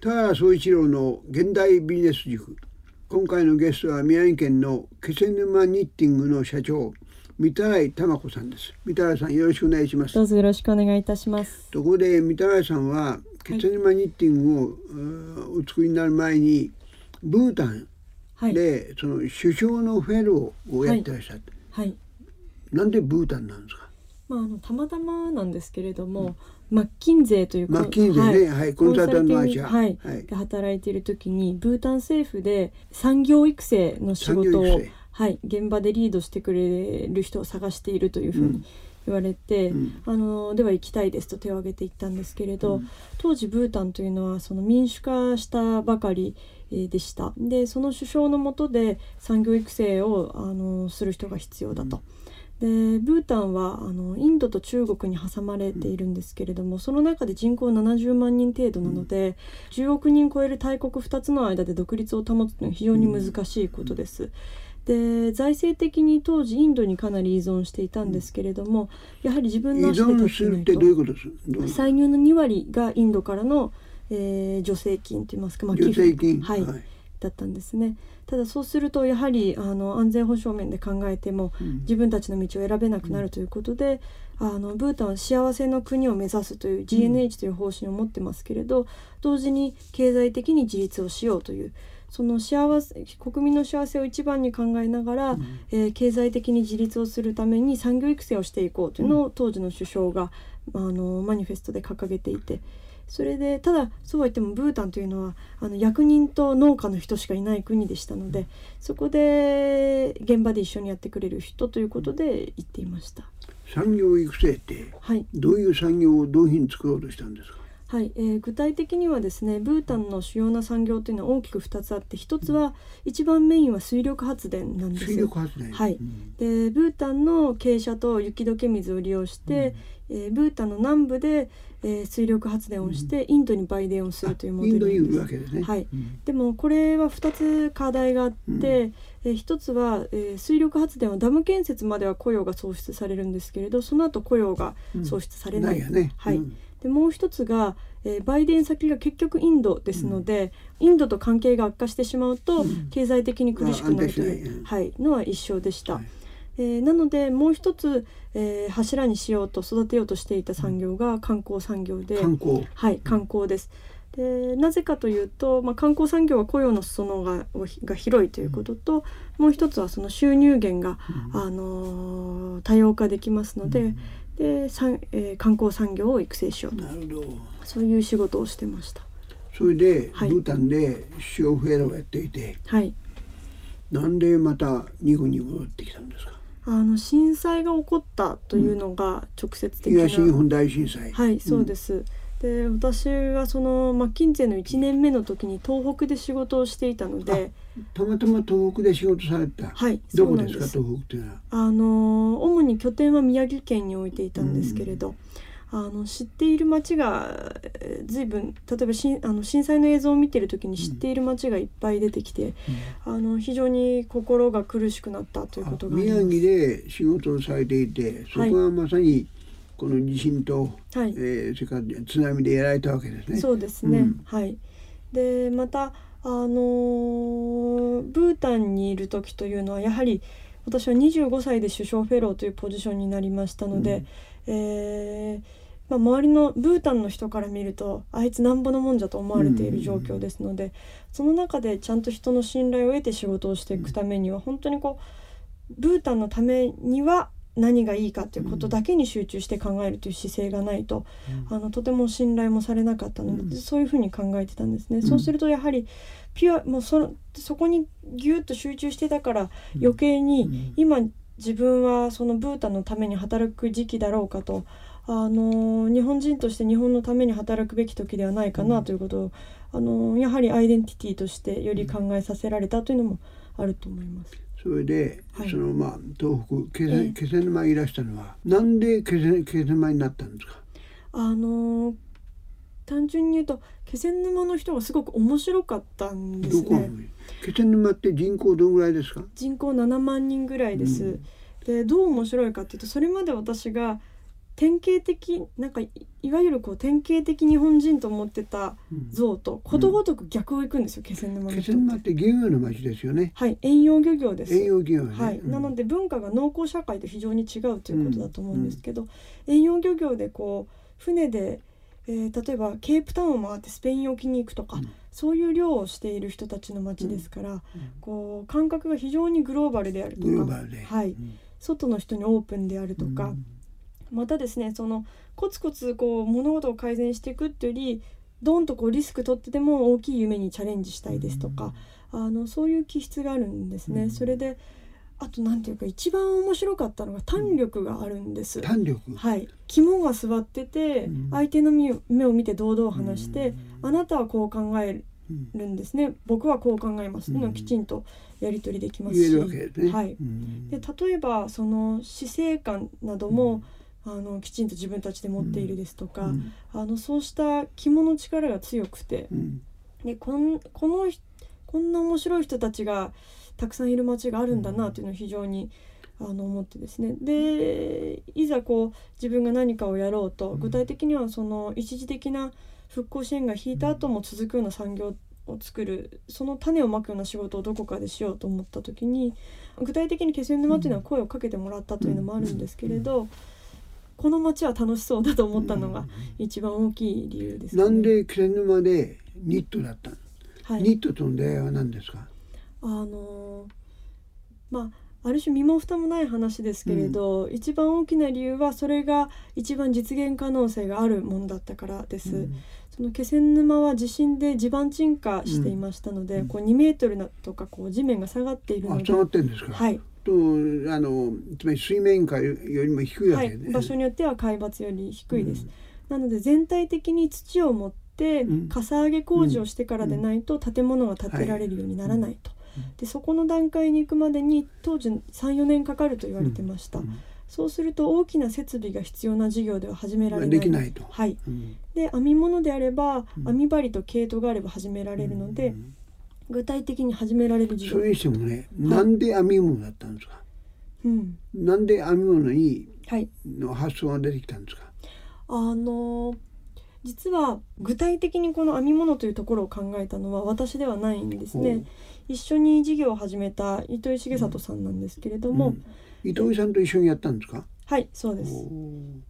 田原総一郎の現代ビジネス塾。今回のゲストは宮城県の気仙沼ニッティングの社長三田井珠子さんです。三田井さんよろしくお願いします。どうぞよろしくお願いいたします。ところで三田井さんは気仙沼ニッティングを、はい、お作りになる前にブータンで、はい、その首相のフェローをやってらっしゃって、はい、なんでブータンなんですか？まあ、あのたまたまなんですけれども、うん、マッキンゼーというマッキンゼーね、はい、はい、コンサルタント会社、はい、はい、で働いている時にブータン政府で産業育成の仕事を、はい、現場でリードしてくれる人を探しているというふうに言われて、うん、あのでは行きたいですと手を挙げていったんですけれど、うん、当時ブータンというのはその民主化したばかりでした。でその首相の下で産業育成をあのする人が必要だと。でブータンはあのインドと中国に挟まれているんですけれどもその中で人口70万人程度なので、うん、10億人超える大国2つの間で独立を保つのは非常に難しいことです。で財政的に当時インドにかなり依存していたんですけれどもやはり自分の足で立ないと。歳入の2割がインドからの、えー、助成金といいますか、まあ、寄付。はい、はい。だったんですねただそうするとやはりあの安全保障面で考えても、うん、自分たちの道を選べなくなるということで、うん、あのブータンは幸せの国を目指すという GNH という方針を持ってますけれど、うん、同時に経済的に自立をしようというその幸せ国民の幸せを一番に考えながら、うん、えー、経済的に自立をするために産業育成をしていこうというのを当時の首相があのマニフェストで掲げていて。それでただそうは言ってもブータンというのはあの役人と農家の人しかいない国でしたのでそこで現場で一緒にやってくれる人ということで言っていました。産業育成って、はい、どういう産業をどういうふうに作ろうとしたんですか？はい、えー、具体的にはですねブータンの主要な産業というのは大きく2つあって1つは一番メインは水力発電なんです。水力発電。はい、うん、でブータンの傾斜と雪解け水を利用して、うん、えー、ブータンの南部で、えー、水力発電をして、インドに売電をするというモデルです。ね、はい、でもこれは2つ課題があって、えー、1つは、えー、水力発電はダム建設までは雇用が創出されるんですけれどその後雇用が創出されない。ないね、はい、でもう一つが、えー、バイデン先が結局インドですので、うん、インドと関係が悪化してしまうと、うん、経済的に苦しくなるという、はい、のは一緒でした。はい。えー、なのでもう一つ、えー、柱にしようと育てようとしていた産業が観光産業で、観光。はい観光です。でなぜかというと、まあ、観光産業は雇用の裾野がが広いということと、うん、もう一つはその収入源が、うん、あのー、多様化できますので、うん、でさん、えー、観光産業を育成しようと。そういう仕事をしてました。それで、はい、ブータンでシオフェロをやっていて、はい、なんでまた日本に戻ってきたんですか？あの震災が起こったというのが直接的な、うん、東日本大震災。はいそうです、うん、で私はそのマッキンゼの1年目の時に東北で仕事をしていたのでたまたま東北で仕事された。はいどこですか？東北っていうのは。あの主に拠点は宮城県に置いていたんですけれど、うんあの知っている町が随分例えばしあの震災の映像を見てる時に知っている町がいっぱい出てきて、うん、あの非常に心が苦しくなったということが宮城で仕事をされていてそこはまさにこの地震と、はい、えー、それから津波でやられたわけですね。そうですね、うん、はい。でまたあのー、ブータンにいる時というのはやはり私は25歳で首相フェローというポジションになりましたので、うん、えーまあ、周りのブータンの人から見るとあいつなんぼのもんじゃと思われている状況ですので、その中でちゃんと人の信頼を得て仕事をしていくためには本当にこうブータンのためには何がいいかということだけに集中して考えるという姿勢がないと、うん、あのとても信頼もされなかったので、うん、そういうふうに考えてたんですね。うん、そうするとやはりピュアもうそのそこにギュッと集中してたから余計に今自分はそのブータンのために働く時期だろうかとあの日本人として日本のために働くべき時ではないかなということを、あのやはりアイデンティティとしてより考えさせられたというのもあると思います。それで、はい、そのまあ東北気仙気仙沼にいらしたのは、なんで気仙気仙沼になったんですか？あの単純に言うと気仙沼の人がすごく面白かったんですね。気仙沼って人口どのぐらいですか？人口7万人ぐらいです。うん、でどう面白いかっていうとそれまで私が典型的なんかいわゆるこう典型的日本人と思ってた像とことごとく逆をいくんですよ、気仙沼気仙沼って漁業の町ですよね。はい遠洋漁業です。遠洋漁業、ね、はい、なので文化が農耕社会と非常に違うということだと思うんですけど、遠洋漁業でこう船で、えー、例えばケープタウンを回ってスペイン沖に行くとか、そういう漁をしている人たちの町ですから、こう感覚が非常にグローバルであるとか。はい、外の人にオープンであるとか、またですねそのコツコツこう物事を改善していくっていうよりドンとこうリスク取ってでも大きい夢にチャレンジしたいですとか、あのそういう気質があるんですね。それであとなんていうか一番面白かったのが胆力があるんです。胆力。はい。肝が座ってて、相手の目を見て堂々話して、あなたはこう考えるんですね、僕はこう考えますっていうのをきちんとやり取りできますし、ね、はい、で例えばその死生観なども、あのきちんと自分たちで持っているですとか、うん、あのそうした肝の力が強くて、うん、でこんこのこんな面白い人たちがたくさんいる街があるんだなというのを非常に、あの思ってですね。でいざこう自分が何かをやろうと具体的にはその一時的な復興支援が引いた後も続くような産業を作るその種をまくような仕事をどこかでしようと思った時に具体的に気仙沼というのは声をかけてもらったというのもあるんですけれど。この街は楽しそうだと思ったのが一番大きい理由です、ね、なんで気仙沼でニットだったの、はい、ニットとの出会いは何ですか？あのまあある種身も蓋もない話ですけれど、うん、一番大きな理由はそれが一番実現可能性があるものだったからです。うん、その気仙沼は地震で地盤沈下していましたので、うん、こう2メートルとかこう地面が下がっているので、はい、とあのつまり水面下よりも低いわけね、はい、場所によっては海抜より低いです、うん、なので全体的に土を持ってかさ上げ工事をしてからでないと建物が建てられるようにならないと、でそこの段階に行くまでに当時34年かかると言われてました、そうすると大きな設備が必要な事業では始められない。できないと。はい。うん、で編み物であれば、編み針と毛糸があれば始められるので、具体的に始められる事業？それにしてもね、なんで編み物だったんですか、うん、なんで編み物にの発想が出てきたんですか、あの実は具体的にこの編み物というところを考えたのは私ではないんですね。一緒に事業を始めた糸井重里さんなんですけれども、うん。うん、糸井さんと一緒にやったんですか？はいそうです。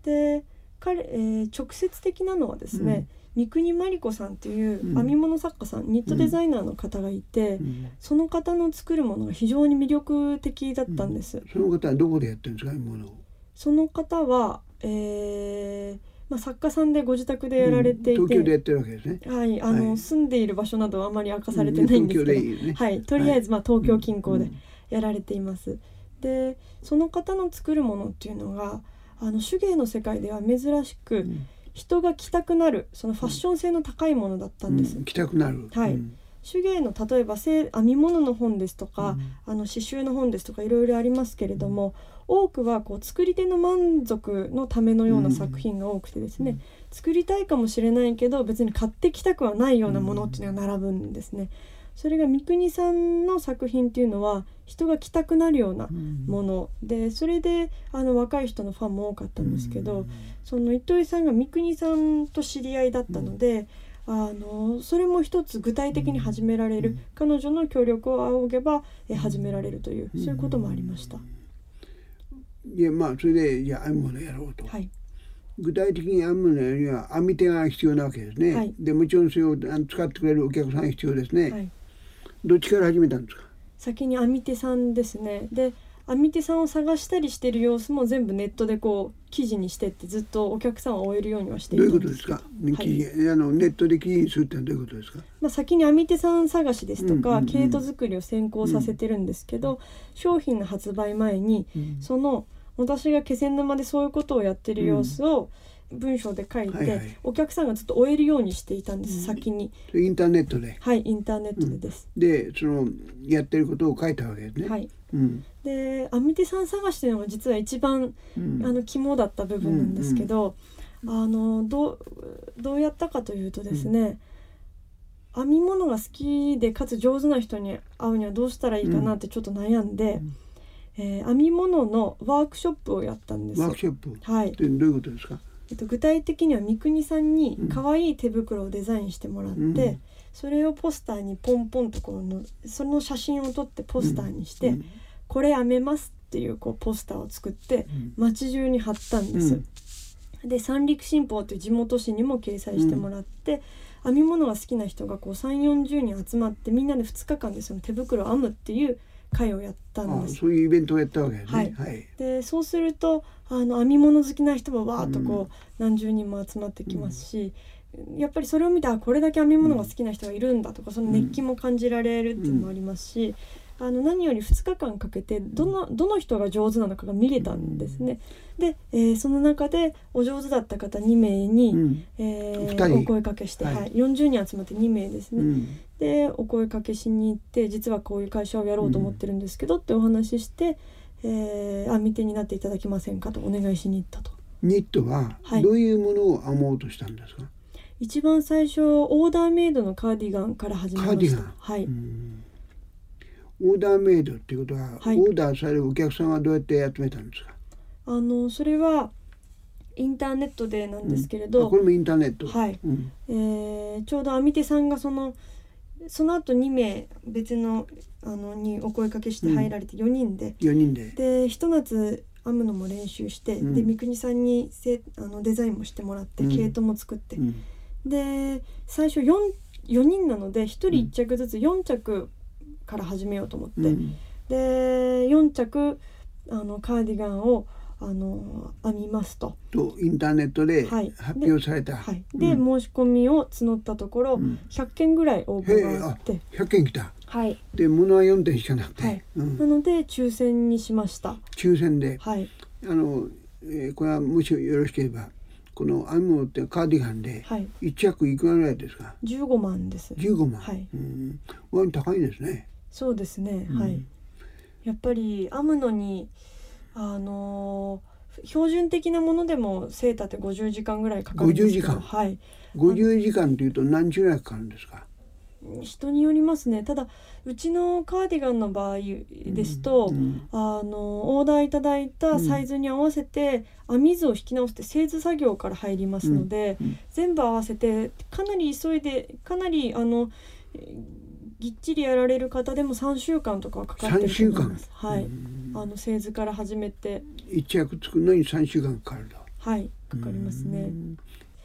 で彼、えー、直接的なのはですね、三国真理子さんっていう編み物作家さん、ニットデザイナーの方がいて、その方の作るものが非常に魅力的だったんです。その方はどこでやってるんですか編み物その方は、えーまあ、作家さんでご自宅でやられていて、うん、東京でやってるわけですね。はい、あの、はい、住んでいる場所などはあまり明かされてないんですけど、いいね、はい、とりあえずまあ東京近郊でやられています。で、その方の作るものっていうのが、あの手芸の世界では珍しく、うん人が着たくなるそのファッション性の高いものだったんです。うん、着たくなる、はい、うん、手芸の例えば編み物の本ですとか、うん、あの刺繍の本ですとかいろいろありますけれども、多くはこう作り手の満足のためのような作品が多くてですね、作りたいかもしれないけど別に買ってきたくはないようなものっていうのが並ぶんですね。それが三國さんの作品っていうのは人が着たくなるようなもの、うん、でそれであの若い人のファンも多かったんですけど、うん、その糸井さんが三國さんと知り合いだったので、うん、あのそれも一つ具体的に始められる、彼女の協力を仰げばえ始められるというそういうこともありました。いやまあそれでいや編み物やろうと。はい。具体的に編むのには編み手が必要なわけですね。はい、でもちろんそれを使ってくれるお客さんが必要ですね。はいどっちから始めたんですか？先に編み手さんですね。で編み手さんを探したりしてる様子も全部ネットでこう記事にしてってずっとお客さんを終えるようにはしていど。ういうことですか、はい、あのネットで記事にするってどういうことですか、まあ、先に編み手さん探しですとか、毛糸作りを先行させてるんですけど、うん、商品の発売前に、うん、その私が気仙沼でそういうことをやってる様子を、うん文章で書いて、はいはい、お客さんがずっと終えるようにしていたんです、うん、先に。インターネットで。はいインターネットでです、うん、でそのやってることを書いたわけですね。はい、うん、でアミテさん探しというのが実は一番、うん、あの肝だった部分なんですけど、うんうん、あのどうどうやったかというとですね、編み物が好きでかつ上手な人に会うにはどうしたらいいかなってちょっと悩んで、えー、編み物のワークショップをやったんです。ワークショップ？はい。どういうことですか？えっと、具体的には三國さんに可愛い手袋をデザインしてもらって、うん、それをポスターにポンポンとこのその写真を撮ってポスターにして「うん、これやめます」っていうこうポスターを作って街中に貼ったんです。で三陸新報という地元紙にも掲載してもらって、編み物が好きな人がこう3 4 0人集まってみんなで2日間でその手袋を編むっていう会をやったんです。そういうイベントをやったわけね、はい、はい、でそうするとあの編み物好きな人もわーっとこう、何十人も集まってきますし、うん、やっぱりそれを見てあこれだけ編み物が好きな人がいるんだとかその熱気も感じられるっていうのもありますし、あの何より2日間かけてどのどの人が上手なのかが見れたんですね。で、えー、その中でお上手だった方2名に、うん、えー、お声かけして、はい、はい、40人集まって2名ですね。うん、でお声かけしに行って実はこういう会社をやろうと思ってるんですけど、ってお話しして、えー、編み手になっていただけませんかとお願いしに行ったと。ニットはどういうものを編もうとしたんですか、はい、一番最初オーダーメイドのカーディガンから始めました。はい。オーダーメイドっていうことは、はい、オーダーされるお客さんはどうやって集めたんですか？あのそれはインターネットでなんですけれど、うん、これもインターネット。はい、うん、えー、ちょうど編み手さんがそのその後2名別のあのにお声かけして入られて4人で、うん、4人で。でひと夏編むのも練習して、うん、で三國さんにせあのデザインもしてもらって、毛糸も作って、で最初 4, 4人なので1人1着ずつ4着から始めようと思って、うん、で4着あのカーディガンをあの編みますと。とインターネットで発表された。はい、で、うん、申し込みを募ったところ、うん、100件ぐらい応募があって100件来た。はい。で物は4点しかなくて、はいうん、なので抽選にしました。抽選で。はい。あの、えー、これはもしよろしければ。この編み物ってカーディガンで一着いくらぐらいですか？十五万です。十五万。はい。うん。割高いですね。そうですね、はい。やっぱり編むのにあのー、標準的なものでもセーターって50時間ぐらいかかるんですけど時間？はい。50時間というと何時ぐらいかかるんですか？人によりますね。ただうちのカーディガンの場合ですと、うんうん、あのオーダーいただいたサイズに合わせて、編み図を引き直して製図作業から入りますので、うん、全部合わせてかなり急いでかなりあのぎっちりやられる方でも3週間とかはかかってると思います。はい。あの製図から始めて一着作るのに3週間かかると。はいかかりますね。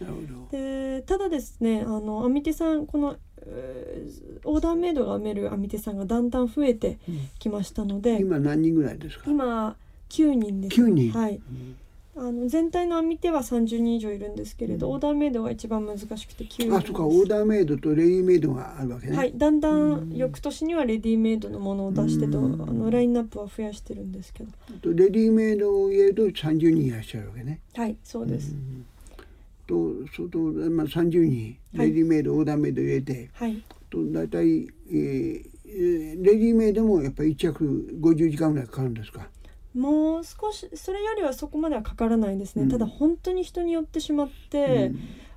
なるほど。でただですねあの編み手さんこの、えー、オーダーメイドが編める編み手さんがだんだん増えてきましたので、うん、今何人ぐらいですか？今9人です。9人。はい。うんあの全体の編み手は30人以上いるんですけれど、うん、オーダーメイドが一番難しくて9人あそうかオーダーメイドとレディメイドがあるわけね。はいだんだん翌年にはレディメイドのものを出してと、あのラインナップは増やしてるんですけど。レディメイドを入れると30人いらっしゃるわけね。はいそうです、とそうと、まあ、30人レディメイド、はい、オーダーメイド入れて、はい、と大体、えー、レディメイドもやっぱり1着50時間ぐらいかかるんですか？もう少しそれよりはそこまではかからないですね、うん、ただ本当に人によってしまって、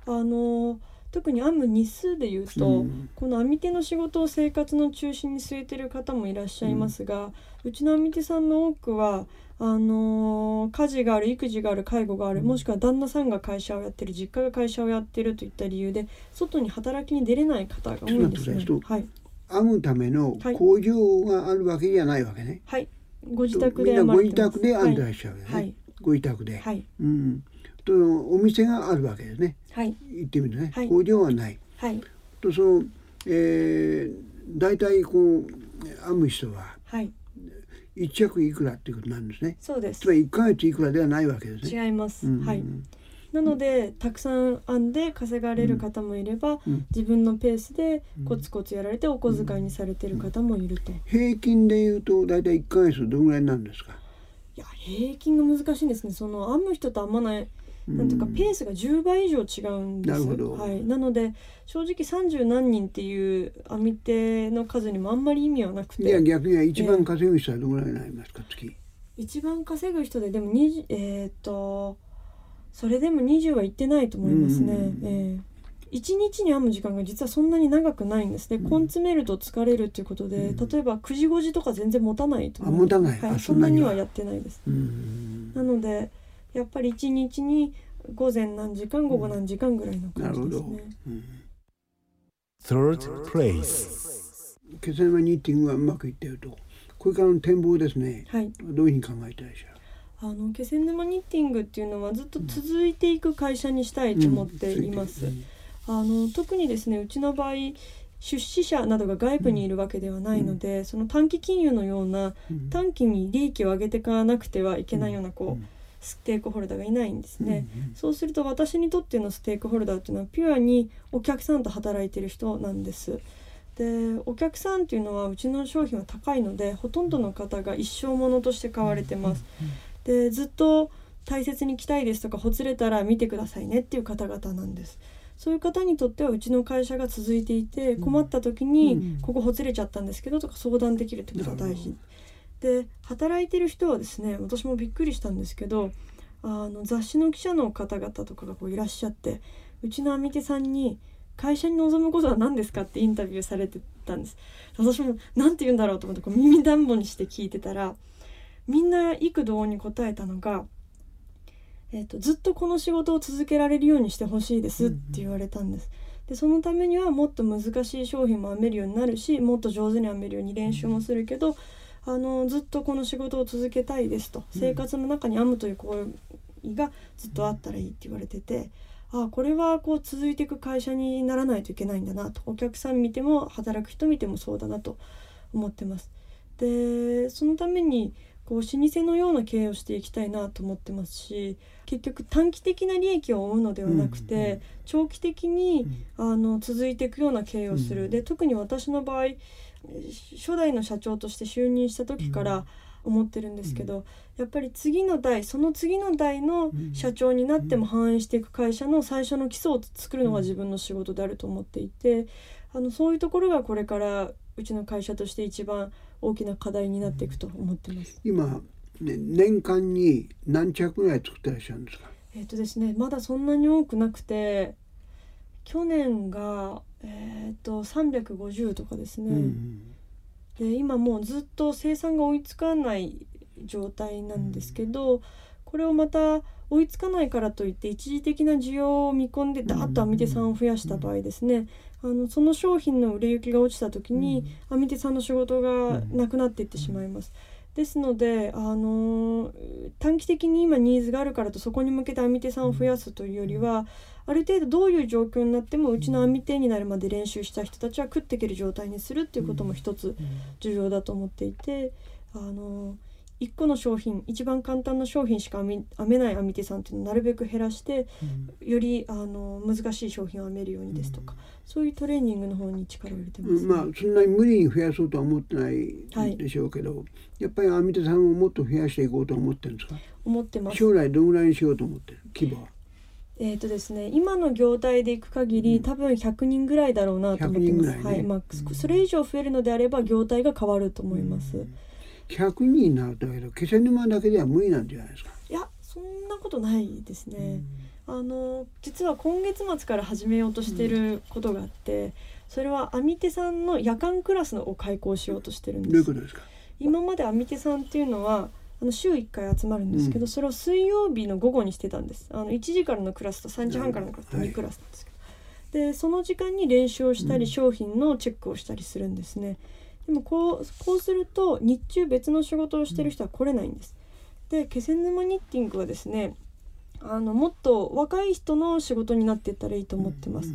うん、あの特に編む日数でいうと、うん、この編み手の仕事を生活の中心に据えてる方もいらっしゃいますが、うちの編み手さんの多くはあの家事がある育児がある介護がある、もしくは旦那さんが会社をやってる実家が会社をやってるといった理由で外に働きに出れない方が多いんですね。はい、編むための工場があるわけじゃないわけね。はいご自宅でご自宅で編んでらっしゃるよね、はい、ご自宅で、はい、うん。とお店があるわけですね、はい、行ってみるとね、はい、工場はない、はい、とその、えー、大体こう編む人は、はい、一着いくらっていうことなんですね。そうです。つまり一ヶ月いくらではないわけですね。違います、うん、はいなのでたくさん編んで稼がれる方もいれば、うん、自分のペースでコツコツやられてお小遣いにされてる方もいると、平均でいうと大体1ヶ月どのぐらいなんですか？いや平均が難しいんですね。その編む人と編まないなんとかペースが10倍以上違うんです、はい、なので正直30何人っていう編み手の数にもあんまり意味はなくて。いや逆に一番稼ぐ人はどのぐらいになりますか、月？一番稼ぐ人ででも20えっ、とそれでも20はいってないと思いますね。え1日に編む時間が実はそんなに長くないんですね、うん、根詰めると疲れるということで、うん、例えば9時5時とか全然持たないとあ持たない、はい、そんなには。やってないです、なのでやっぱり1日に午前何時間午後何時間ぐらいの感じですね、うん、Third place 気仙沼ニッティングがうまくいっていると。これからの展望ですね、はい、どういうふうに考えてらっしゃるあの気仙沼ニッティングっていうのはずっと続いていく会社にしたいと思っています。あの特にですねうちの場合出資者などが外部にいるわけではないので、うん、その短期金融のような短期に利益を上げていかなくてはいけないようなこう、ステークホルダーがいないんですね、うんうん、そうすると私にとってのステークホルダーっていうのはピュアにお客さんと働いてる人なんです。でお客さんっていうのはうちの商品は高いのでほとんどの方が一生ものとして買われてます、でずっと大切に着たいですとかほつれたら見てくださいねっていう方々なんです。そういう方にとってはうちの会社が続いていて困った時にここほつれちゃったんですけどとか相談できるってことが大事。で働いてる人はですね私もびっくりしたんですけどあの雑誌の記者の方々とかがこういらっしゃってうちの網手さんに「会社に望むことは何ですか?」ってインタビューされてたんです。私も何て言うんだろう？と思ってこう耳だんぼにして聞いてたらみんな幾度に答えたのが、えーと「ずっとこの仕事を続けられるようにしてほしいです」って言われたんです。でそのためにはもっと難しい商品も編めるようになるしもっと上手に編めるように練習もするけどあのずっとこの仕事を続けたいですと生活の中に編むという行為がずっとあったらいいって言われてて。あこれはこう続いていく会社にならないといけないんだなとお客さん見ても働く人見てもそうだなと思ってます。でそのためにこう老舗のような経営をしていきたいなと思ってますし結局短期的な利益を追うのではなくて、長期的に、あの続いていくような経営をする、うん、で特に私の場合初代の社長として就任した時から思ってるんですけど、やっぱり次の代その次の代の社長になっても反映していく会社の最初の基礎を作るのが自分の仕事であると思っていてあのそういうところがこれからうちの会社として一番大きな課題になっていくと思ってます。今、ね、年間に何着ぐらい作ってらっしゃるんですか？えっ、とですねまだそんなに多くなくて去年がえっ、ー、と350とかですね、うん、で今もうずっと生産が追いつかない状態なんですけど、うん、これをまた追いつかないからといって一時的な需要を見込んでダーッと編み手さんを増やした場合ですね、あのその商品の売れ行きが落ちた時に編み手さんの仕事がなくなっていってしまいます。ですので、あの短期的に今ニーズがあるからとそこに向けて編み手さんを増やすというよりはある程度どういう状況になってもうちの編み手になるまで練習した人たちは食っていける状態にするっていうことも一つ重要だと思っていて、あの1個の商品一番簡単な商品しか編めない編み手さんっていうのをなるべく減らして、うん、よりあの難しい商品を編めるようにですとか、うん、そういうトレーニングの方に力を入れてます、ね、まあそんなに無理に増やそうとは思ってないでしょうけど、はい、やっぱり編み手さんをもっと増やしていこうと思ってるんですか？思ってます。将来どのぐらいにしようと思ってる？規模は。えーとですね、今の業態でいく限り、うん、多分100人ぐらいだろうなと思ってます。ね、はい、まあ、それ以上増えるのであれば業態が変わると思います。うん100人になるとけど気仙沼だけでは無理なんじゃないですか？いやそんなことないですね、うん、あの実は今月末から始めようとしてることがあって、うん、それは編み手さんの夜間クラスを開講しようとしてるんです。どういうことですか？今まで編み手さんっていうのはあの週1回集まるんですけど、うん、それを水曜日の午後にしてたんです。あの1時からのクラスと3時半からのクラスと2クラスなんですけど、はい、でその時間に練習をしたり、商品のチェックをしたりするんですねでもこうこうすると日中別の仕事をしてる人は来れないんです。で気仙沼ニッティングはですねあのもっと若い人の仕事になっていったらいいと思ってます。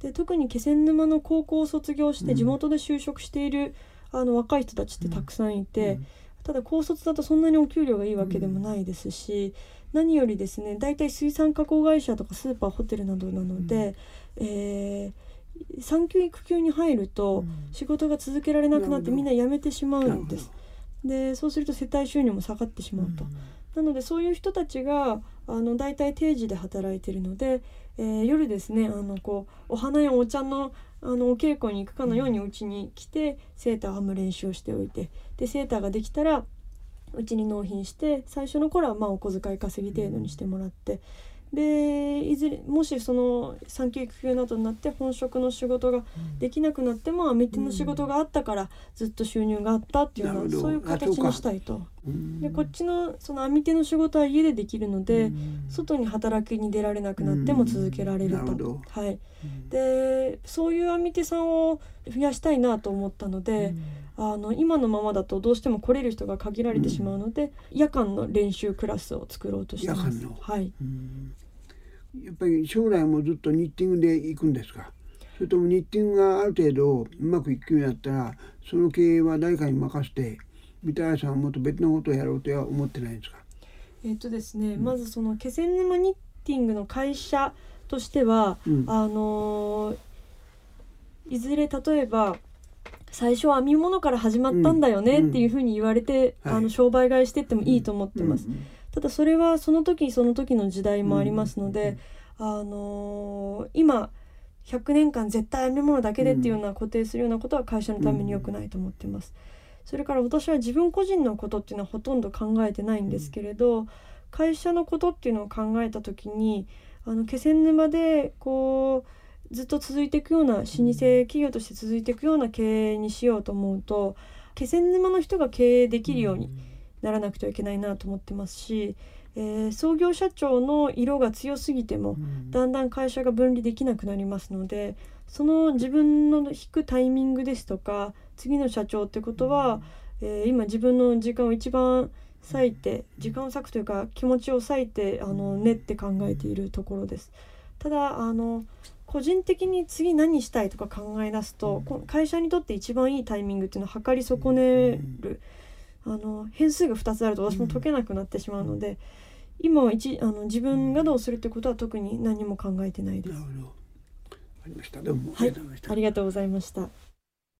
で特に気仙沼の高校を卒業して地元で就職しているあの若い人たちってたくさんいて、ただ高卒だとそんなにお給料がいいわけでもないですし、何よりですね大体水産加工会社とかスーパーホテルなどなので、えー産休育休に入ると仕事が続けられなくなってみんな辞めてしまうんです。でそうすると世帯収入も下がってしまうと。なのでそういう人たちがあの大体定時で働いてるので、えー、夜ですねあのこうお花やお茶のあのお稽古に行くかのようにうちに来てセーターを編む練習をしておいてでセーターができたらうちに納品して最初の頃はまあお小遣い稼ぎ程度にしてもらってでいずれもしその産休育休などになって本職の仕事ができなくなってもアミティの仕事があったからずっと収入があったっていうのはそういう形にしたいと。でこっちのそのアミティの仕事は家でできるので外に働きに出られなくなっても続けられると。はい、でそういうアミティさんを増やしたいなと思ったので。あの今のままだとどうしても来れる人が限られてしまうので、夜間の練習クラスを作ろうとしてます。はい、やっぱり将来もずっとニッティングで行くんですか？それともニッティングがある程度うまくいくようになったらその経営は誰かに任せて三田さんはもっと別のことをやろうとは思ってないんですか？えっとですね、うん、まずその気仙沼ニッティングの会社としては、うん、あのいずれ例えば最初は編み物から始まったんだよねっていうふうに言われて、うん、あの商売買いしてってもいいと思ってます。ただそれはその時その時の時代もありますので、あのー、今100年間絶対編み物だけでっていうような固定するようなことは会社のために良くないと思ってます。それから私は自分個人のことっていうのはほとんど考えてないんですけれど会社のことっていうのを考えた時にあの気仙沼でこうずっと続いていくような老舗企業として続いていくような経営にしようと思うと気仙沼の人が経営できるように。ならなくてはいけないなと思ってますし、えー、創業社長の色が強すぎても、だんだん会社が分離できなくなりますのでその自分の引くタイミングですとか次の社長ってことは、えー、今自分の時間を一番割いて時間を割くというか気持ちを割いてあの練って考えているところです。ただあの個人的に次何したいとか考え出すと、会社にとって一番いいタイミングっていうのは測り損ねる。あの変数が2つあると私も解けなくなってしまうので、うん、今は一あの自分がどうするってことは特に何も考えてないです。なるほど。ありました。どうもはい、ありがとうございました。